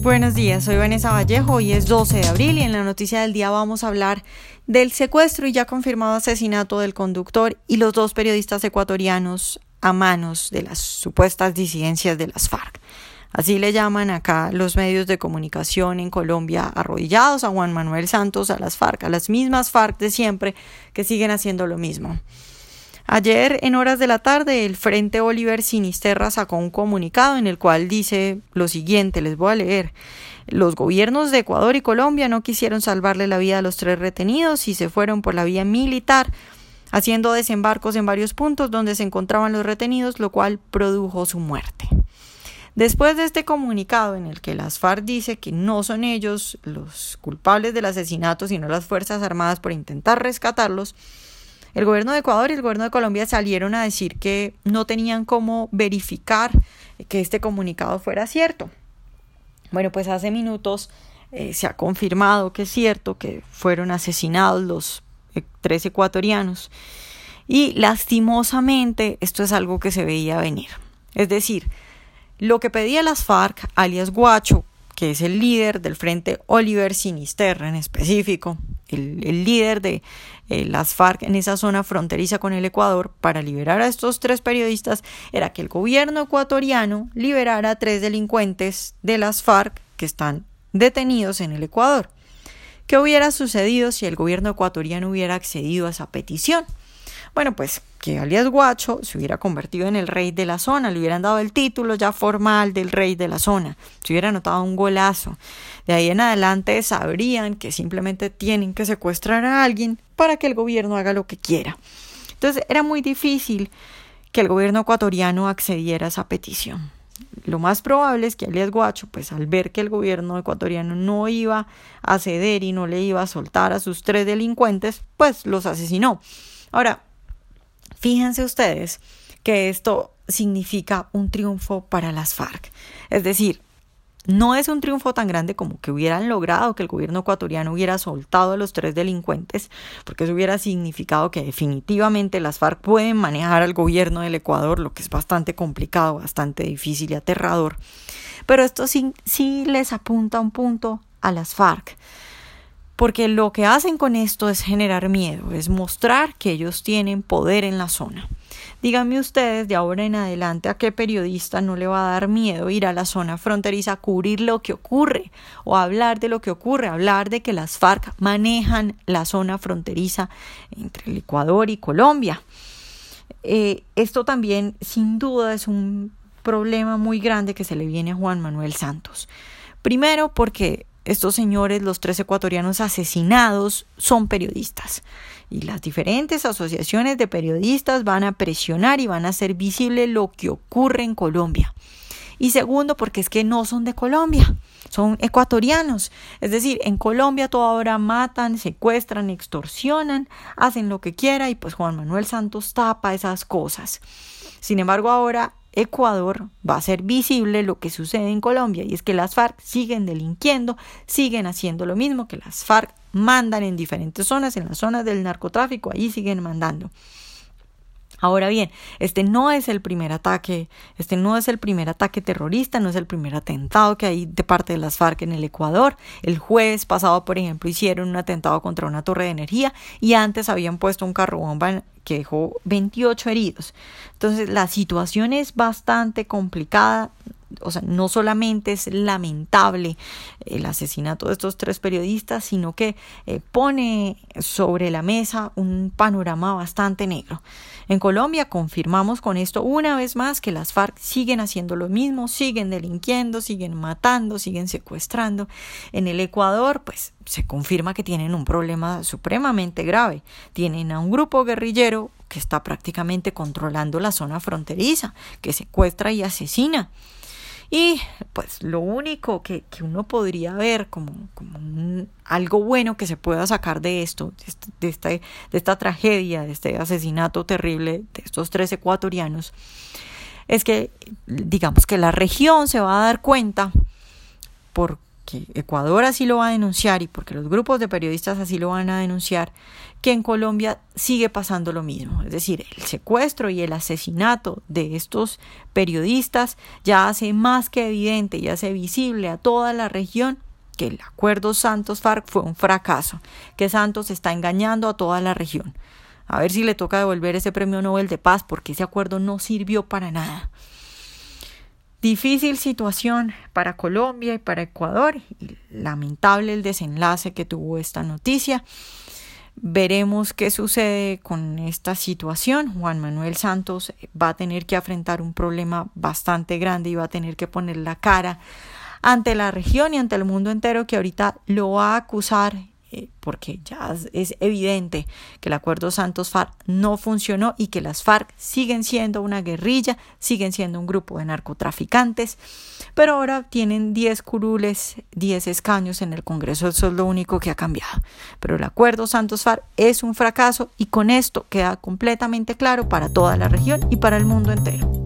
Buenos días, soy Vanessa Vallejo, hoy es 12 de abril y en la noticia del día vamos a hablar del secuestro y ya confirmado asesinato del conductor y los dos periodistas ecuatorianos a manos de las supuestas disidencias de las FARC. Así le llaman acá los medios de comunicación en Colombia arrodillados a Juan Manuel Santos, a las FARC, a las mismas FARC de siempre que siguen haciendo lo mismo. Ayer, en horas de la tarde, el Frente Oliver Sinisterra sacó un comunicado en el cual dice lo siguiente, les voy a leer. Los gobiernos de Ecuador y Colombia no quisieron salvarle la vida a los tres retenidos y se fueron por la vía militar, haciendo desembarcos en varios puntos donde se encontraban los retenidos, lo cual produjo su muerte. Después de este comunicado en el que las FARC dice que no son ellos los culpables del asesinato, sino las Fuerzas Armadas por intentar rescatarlos, el gobierno de Ecuador y el gobierno de Colombia salieron a decir que no tenían cómo verificar que este comunicado fuera cierto. Bueno, pues hace minutos eh, se ha confirmado que es cierto que fueron asesinados los eh, tres ecuatorianos y lastimosamente esto es algo que se veía venir. Es decir, lo que pedía las FARC, alias Guacho, que es el líder del Frente Oliver Sinisterra en específico, el, líder de eh, las FARC en esa zona fronteriza con el Ecuador para liberar a estos tres periodistas, era que el gobierno ecuatoriano liberara a tres delincuentes de las FARC que están detenidos en el Ecuador. ¿Qué hubiera sucedido si el gobierno ecuatoriano hubiera accedido a esa petición? Bueno, pues que alias Guacho se hubiera convertido en el rey de la zona, le hubieran dado el título ya formal del rey de la zona, se hubiera anotado un golazo. De ahí en adelante sabrían que simplemente tienen que secuestrar a alguien para que el gobierno haga lo que quiera. Entonces era muy difícil que el gobierno ecuatoriano accediera a esa petición. Lo más probable es que alias Guacho, pues al ver que el gobierno ecuatoriano no iba a ceder y no le iba a soltar a sus tres delincuentes, pues los asesinó. Ahora, Fíjense ustedes que esto significa un triunfo para las FARC. Es decir, no es un triunfo tan grande como que hubieran logrado que el gobierno ecuatoriano hubiera soltado a los tres delincuentes, porque eso hubiera significado que definitivamente las FARC pueden manejar al gobierno del Ecuador, lo que es bastante complicado, bastante difícil y aterrador. Pero esto sí, sí les apunta un punto a las FARC porque lo que hacen con esto es generar miedo, es mostrar que ellos tienen poder en la zona. Díganme ustedes de ahora en adelante a qué periodista no le va a dar miedo ir a la zona fronteriza a cubrir lo que ocurre o hablar de lo que ocurre, hablar de que las FARC manejan la zona fronteriza entre el Ecuador y Colombia. Eh, esto también sin duda es un problema muy grande que se le viene a Juan Manuel Santos. Primero porque estos señores, los tres ecuatorianos asesinados, son periodistas. Y las diferentes asociaciones de periodistas van a presionar y van a hacer visible lo que ocurre en Colombia. Y segundo, porque es que no son de Colombia, son ecuatorianos. Es decir, en Colombia toda hora matan, secuestran, extorsionan, hacen lo que quiera y pues Juan Manuel Santos tapa esas cosas. Sin embargo, ahora Ecuador va a ser visible lo que sucede en Colombia y es que las FARC siguen delinquiendo, siguen haciendo lo mismo que las FARC mandan en diferentes zonas, en las zonas del narcotráfico, ahí siguen mandando. Ahora bien, este no es el primer ataque, este no es el primer ataque terrorista, no es el primer atentado que hay de parte de las FARC en el Ecuador. El jueves pasado, por ejemplo, hicieron un atentado contra una torre de energía y antes habían puesto un carro bomba que dejó 28 heridos. Entonces, la situación es bastante complicada. O sea, no solamente es lamentable el asesinato de estos tres periodistas, sino que eh, pone sobre la mesa un panorama bastante negro. En Colombia confirmamos con esto una vez más que las FARC siguen haciendo lo mismo, siguen delinquiendo, siguen matando, siguen secuestrando. En el Ecuador, pues se confirma que tienen un problema supremamente grave. Tienen a un grupo guerrillero que está prácticamente controlando la zona fronteriza, que secuestra y asesina. Y pues lo único que, uno podría ver como, algo bueno que se pueda sacar de esto, de, este, de, esta tragedia, de este asesinato terrible de estos tres ecuatorianos, es que digamos que la región se va a dar cuenta por porque Ecuador así lo va a denunciar y porque los grupos de periodistas así lo van a denunciar, que en Colombia sigue pasando lo mismo. Es decir, el secuestro y el asesinato de estos periodistas ya hace más que evidente y hace visible a toda la región que el acuerdo Santos-FARC fue un fracaso, que Santos está engañando a toda la región. A ver si le toca devolver ese premio Nobel de Paz porque ese acuerdo no sirvió para nada. Difícil situación para Colombia y para Ecuador. Y lamentable el desenlace que tuvo esta noticia. Veremos qué sucede con esta situación. Juan Manuel Santos va a tener que afrontar un problema bastante grande y va a tener que poner la cara ante la región y ante el mundo entero que ahorita lo va a acusar eh, porque ya es evidente que el acuerdo Santos-FARC no funcionó y que las FARC siguen siendo una guerrilla, siguen siendo un grupo de narcotraficantes, pero ahora tienen 10 curules, 10 escaños en el Congreso, eso es lo único que ha cambiado. Pero el acuerdo Santos-FARC es un fracaso y con esto queda completamente claro para toda la región y para el mundo entero.